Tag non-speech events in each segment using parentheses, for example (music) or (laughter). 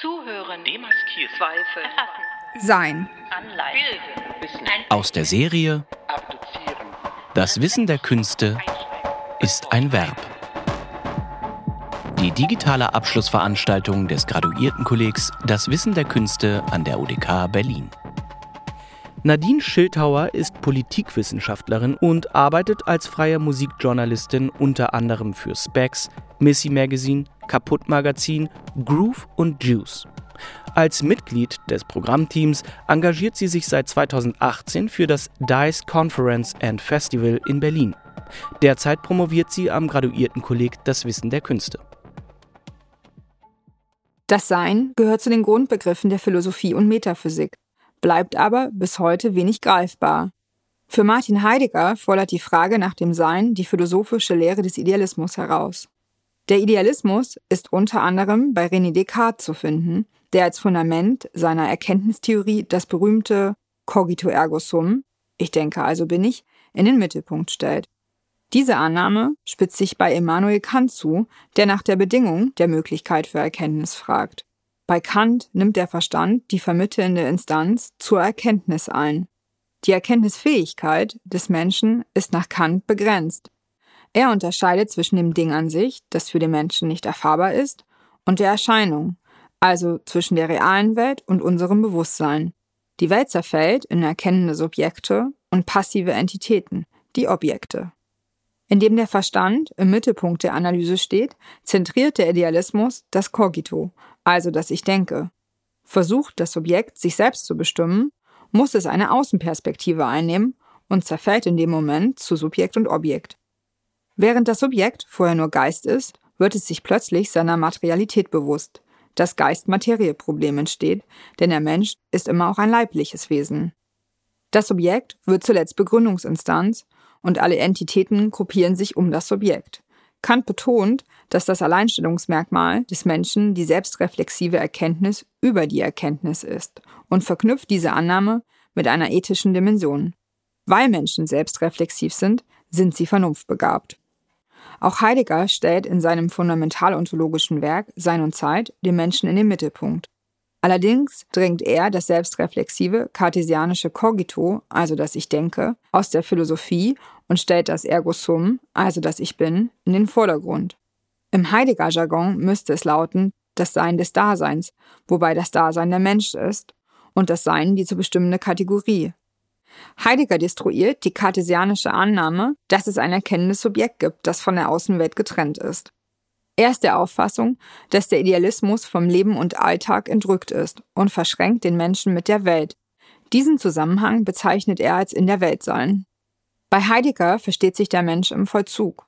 Zuhören. Demaskieren. Zweifel. (laughs) Sein. Anleihen. Aus der Serie Das Wissen der Künste ist ein Verb. Die digitale Abschlussveranstaltung des Graduiertenkollegs Das Wissen der Künste an der UDK Berlin. Nadine Schildhauer ist Politikwissenschaftlerin und arbeitet als freie Musikjournalistin unter anderem für Specs, Missy Magazine, Kaputt Magazin, Groove und Juice. Als Mitglied des Programmteams engagiert sie sich seit 2018 für das DICE Conference and Festival in Berlin. Derzeit promoviert sie am Graduiertenkolleg Das Wissen der Künste. Das Sein gehört zu den Grundbegriffen der Philosophie und Metaphysik, bleibt aber bis heute wenig greifbar. Für Martin Heidegger fordert die Frage nach dem Sein die philosophische Lehre des Idealismus heraus. Der Idealismus ist unter anderem bei René Descartes zu finden, der als Fundament seiner Erkenntnistheorie das berühmte Cogito ergo sum, ich denke also bin ich, in den Mittelpunkt stellt. Diese Annahme spitzt sich bei Immanuel Kant zu, der nach der Bedingung der Möglichkeit für Erkenntnis fragt. Bei Kant nimmt der Verstand die vermittelnde Instanz zur Erkenntnis ein. Die Erkenntnisfähigkeit des Menschen ist nach Kant begrenzt. Er unterscheidet zwischen dem Ding an sich, das für den Menschen nicht erfahrbar ist, und der Erscheinung, also zwischen der realen Welt und unserem Bewusstsein. Die Welt zerfällt in erkennende Subjekte und passive Entitäten, die Objekte. Indem der Verstand im Mittelpunkt der Analyse steht, zentriert der Idealismus das Cogito, also das Ich denke. Versucht das Subjekt, sich selbst zu bestimmen, muss es eine Außenperspektive einnehmen und zerfällt in dem Moment zu Subjekt und Objekt. Während das Subjekt vorher nur Geist ist, wird es sich plötzlich seiner Materialität bewusst. Das Geist-Materie-Problem entsteht, denn der Mensch ist immer auch ein leibliches Wesen. Das Subjekt wird zuletzt Begründungsinstanz und alle Entitäten gruppieren sich um das Subjekt. Kant betont, dass das Alleinstellungsmerkmal des Menschen die selbstreflexive Erkenntnis über die Erkenntnis ist und verknüpft diese Annahme mit einer ethischen Dimension. Weil Menschen selbstreflexiv sind, sind sie vernunftbegabt. Auch Heidegger stellt in seinem fundamentalontologischen Werk Sein und Zeit den Menschen in den Mittelpunkt. Allerdings drängt er das selbstreflexive kartesianische Cogito, also das Ich denke, aus der Philosophie und stellt das Ergo Sum, also das Ich bin, in den Vordergrund. Im Heidegger-Jargon müsste es lauten das Sein des Daseins, wobei das Dasein der Mensch ist und das Sein die zu bestimmende Kategorie, Heidegger destruiert die kartesianische Annahme, dass es ein erkennendes Subjekt gibt, das von der Außenwelt getrennt ist. Er ist der Auffassung, dass der Idealismus vom Leben und Alltag entrückt ist und verschränkt den Menschen mit der Welt. Diesen Zusammenhang bezeichnet er als in der Welt sein. Bei Heidegger versteht sich der Mensch im Vollzug.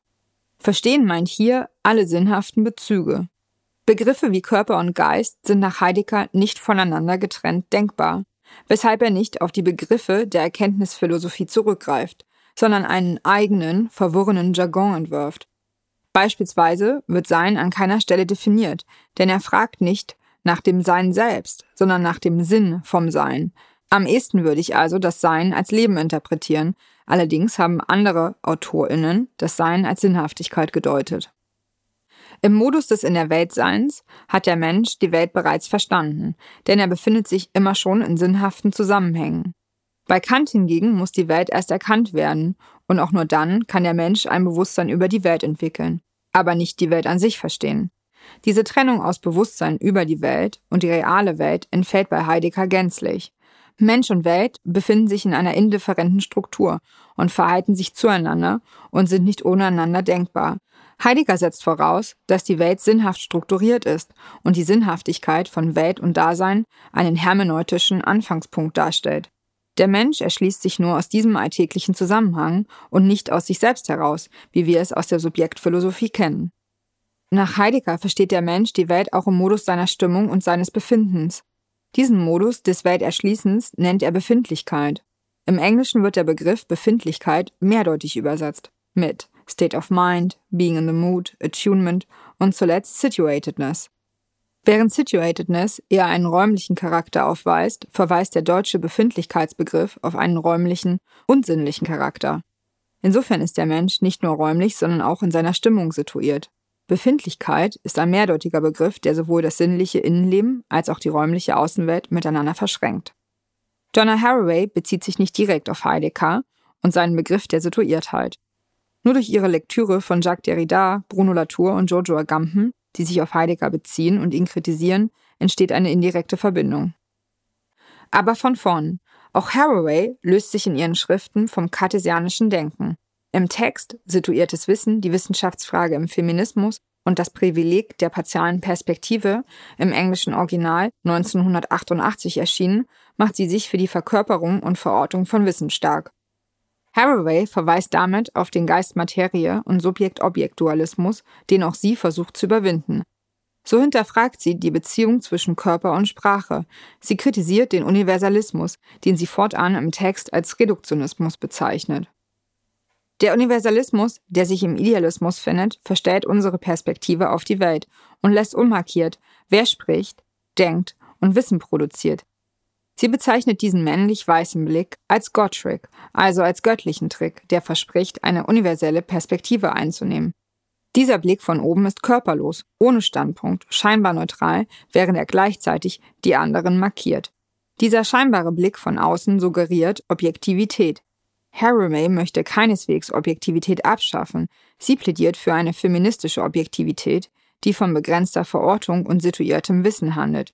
Verstehen meint hier alle sinnhaften Bezüge. Begriffe wie Körper und Geist sind nach Heidegger nicht voneinander getrennt denkbar weshalb er nicht auf die Begriffe der Erkenntnisphilosophie zurückgreift, sondern einen eigenen, verworrenen Jargon entwirft. Beispielsweise wird Sein an keiner Stelle definiert, denn er fragt nicht nach dem Sein selbst, sondern nach dem Sinn vom Sein. Am ehesten würde ich also das Sein als Leben interpretieren, allerdings haben andere Autorinnen das Sein als Sinnhaftigkeit gedeutet. Im Modus des In der Weltseins hat der Mensch die Welt bereits verstanden, denn er befindet sich immer schon in sinnhaften Zusammenhängen. Bei Kant hingegen muss die Welt erst erkannt werden, und auch nur dann kann der Mensch ein Bewusstsein über die Welt entwickeln, aber nicht die Welt an sich verstehen. Diese Trennung aus Bewusstsein über die Welt und die reale Welt entfällt bei Heidegger gänzlich. Mensch und Welt befinden sich in einer indifferenten Struktur und verhalten sich zueinander und sind nicht ohne einander denkbar, Heidegger setzt voraus, dass die Welt sinnhaft strukturiert ist und die Sinnhaftigkeit von Welt und Dasein einen hermeneutischen Anfangspunkt darstellt. Der Mensch erschließt sich nur aus diesem alltäglichen Zusammenhang und nicht aus sich selbst heraus, wie wir es aus der Subjektphilosophie kennen. Nach Heidegger versteht der Mensch die Welt auch im Modus seiner Stimmung und seines Befindens. Diesen Modus des Welterschließens nennt er Befindlichkeit. Im Englischen wird der Begriff Befindlichkeit mehrdeutig übersetzt mit State of Mind, Being in the Mood, Attunement und zuletzt Situatedness. Während Situatedness eher einen räumlichen Charakter aufweist, verweist der deutsche Befindlichkeitsbegriff auf einen räumlichen und sinnlichen Charakter. Insofern ist der Mensch nicht nur räumlich, sondern auch in seiner Stimmung situiert. Befindlichkeit ist ein mehrdeutiger Begriff, der sowohl das sinnliche Innenleben als auch die räumliche Außenwelt miteinander verschränkt. Donna Haraway bezieht sich nicht direkt auf Heidegger und seinen Begriff der Situiertheit. Nur durch ihre Lektüre von Jacques Derrida, Bruno Latour und Giorgio Agamben, die sich auf Heidegger beziehen und ihn kritisieren, entsteht eine indirekte Verbindung. Aber von vorn. Auch Haraway löst sich in ihren Schriften vom kartesianischen Denken. Im Text Situiertes Wissen, die Wissenschaftsfrage im Feminismus und das Privileg der partialen Perspektive im englischen Original 1988 erschienen, macht sie sich für die Verkörperung und Verortung von Wissen stark. Haraway verweist damit auf den Geist-Materie- und Subjekt-Objekt-Dualismus, den auch sie versucht zu überwinden. So hinterfragt sie die Beziehung zwischen Körper und Sprache. Sie kritisiert den Universalismus, den sie fortan im Text als Reduktionismus bezeichnet. Der Universalismus, der sich im Idealismus findet, verstellt unsere Perspektive auf die Welt und lässt unmarkiert, wer spricht, denkt und Wissen produziert. Sie bezeichnet diesen männlich-weißen Blick als God-Trick, also als göttlichen Trick, der verspricht, eine universelle Perspektive einzunehmen. Dieser Blick von oben ist körperlos, ohne Standpunkt, scheinbar neutral, während er gleichzeitig die anderen markiert. Dieser scheinbare Blick von außen suggeriert Objektivität, Haraway möchte keineswegs Objektivität abschaffen, sie plädiert für eine feministische Objektivität, die von begrenzter Verortung und situiertem Wissen handelt.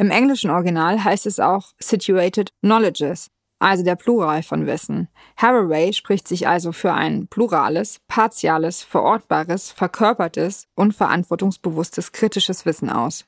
Im englischen Original heißt es auch situated knowledges, also der Plural von Wissen. Haraway spricht sich also für ein plurales, partiales, verortbares, verkörpertes und verantwortungsbewusstes kritisches Wissen aus.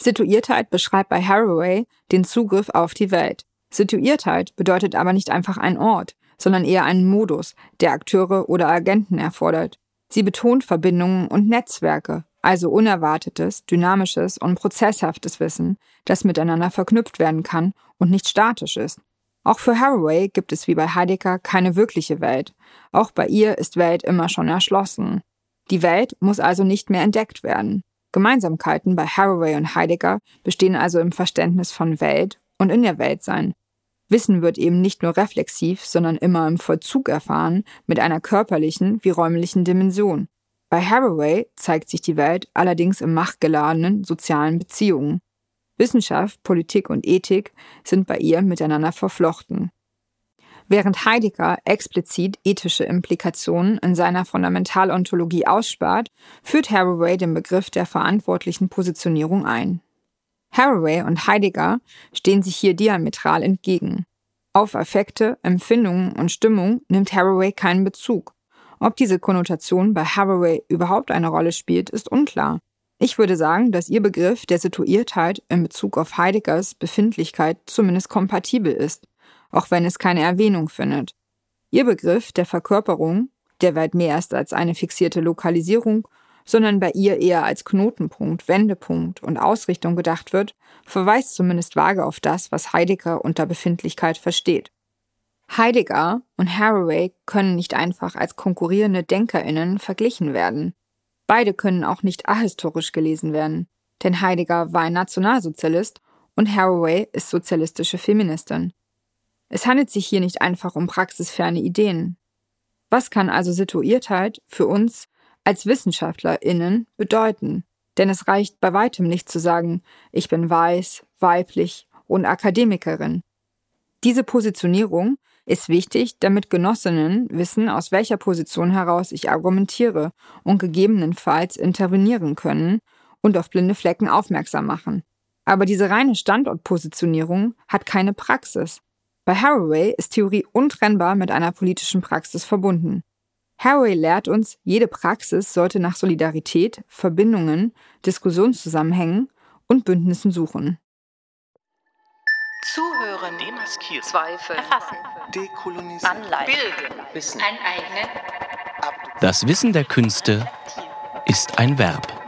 Situiertheit beschreibt bei Haraway den Zugriff auf die Welt. Situiertheit bedeutet aber nicht einfach ein Ort, sondern eher einen Modus, der Akteure oder Agenten erfordert. Sie betont Verbindungen und Netzwerke, also unerwartetes, dynamisches und prozesshaftes Wissen, das miteinander verknüpft werden kann und nicht statisch ist. Auch für Haraway gibt es wie bei Heidegger keine wirkliche Welt. Auch bei ihr ist Welt immer schon erschlossen. Die Welt muss also nicht mehr entdeckt werden. Gemeinsamkeiten bei Haraway und Heidegger bestehen also im Verständnis von Welt und in der Welt sein. Wissen wird eben nicht nur reflexiv, sondern immer im Vollzug erfahren, mit einer körperlichen wie räumlichen Dimension. Bei Haraway zeigt sich die Welt allerdings im machtgeladenen sozialen Beziehungen. Wissenschaft, Politik und Ethik sind bei ihr miteinander verflochten. Während Heidegger explizit ethische Implikationen in seiner Fundamentalontologie ausspart, führt Haraway den Begriff der verantwortlichen Positionierung ein. Haraway und Heidegger stehen sich hier diametral entgegen. Auf Affekte, Empfindungen und Stimmung nimmt Haraway keinen Bezug. Ob diese Konnotation bei Haraway überhaupt eine Rolle spielt, ist unklar. Ich würde sagen, dass ihr Begriff der Situiertheit in Bezug auf Heideggers Befindlichkeit zumindest kompatibel ist, auch wenn es keine Erwähnung findet. Ihr Begriff der Verkörperung, der weit mehr ist als eine fixierte Lokalisierung sondern bei ihr eher als Knotenpunkt, Wendepunkt und Ausrichtung gedacht wird, verweist zumindest vage auf das, was Heidegger unter Befindlichkeit versteht. Heidegger und Haraway können nicht einfach als konkurrierende Denkerinnen verglichen werden. Beide können auch nicht ahistorisch gelesen werden, denn Heidegger war ein Nationalsozialist und Haraway ist sozialistische Feministin. Es handelt sich hier nicht einfach um praxisferne Ideen. Was kann also Situiertheit für uns als WissenschaftlerInnen bedeuten. Denn es reicht bei weitem nicht zu sagen, ich bin weiß, weiblich und Akademikerin. Diese Positionierung ist wichtig, damit Genossinnen wissen, aus welcher Position heraus ich argumentiere und gegebenenfalls intervenieren können und auf blinde Flecken aufmerksam machen. Aber diese reine Standortpositionierung hat keine Praxis. Bei Haraway ist Theorie untrennbar mit einer politischen Praxis verbunden. Haraway lehrt uns, jede Praxis sollte nach Solidarität, Verbindungen, Diskussionszusammenhängen und Bündnissen suchen. Zuhören, demaskieren, Zweifel, erfassen, dekolonisieren, anleiten, bilden, Wissen, aneignen. Das Wissen der Künste ist ein Verb.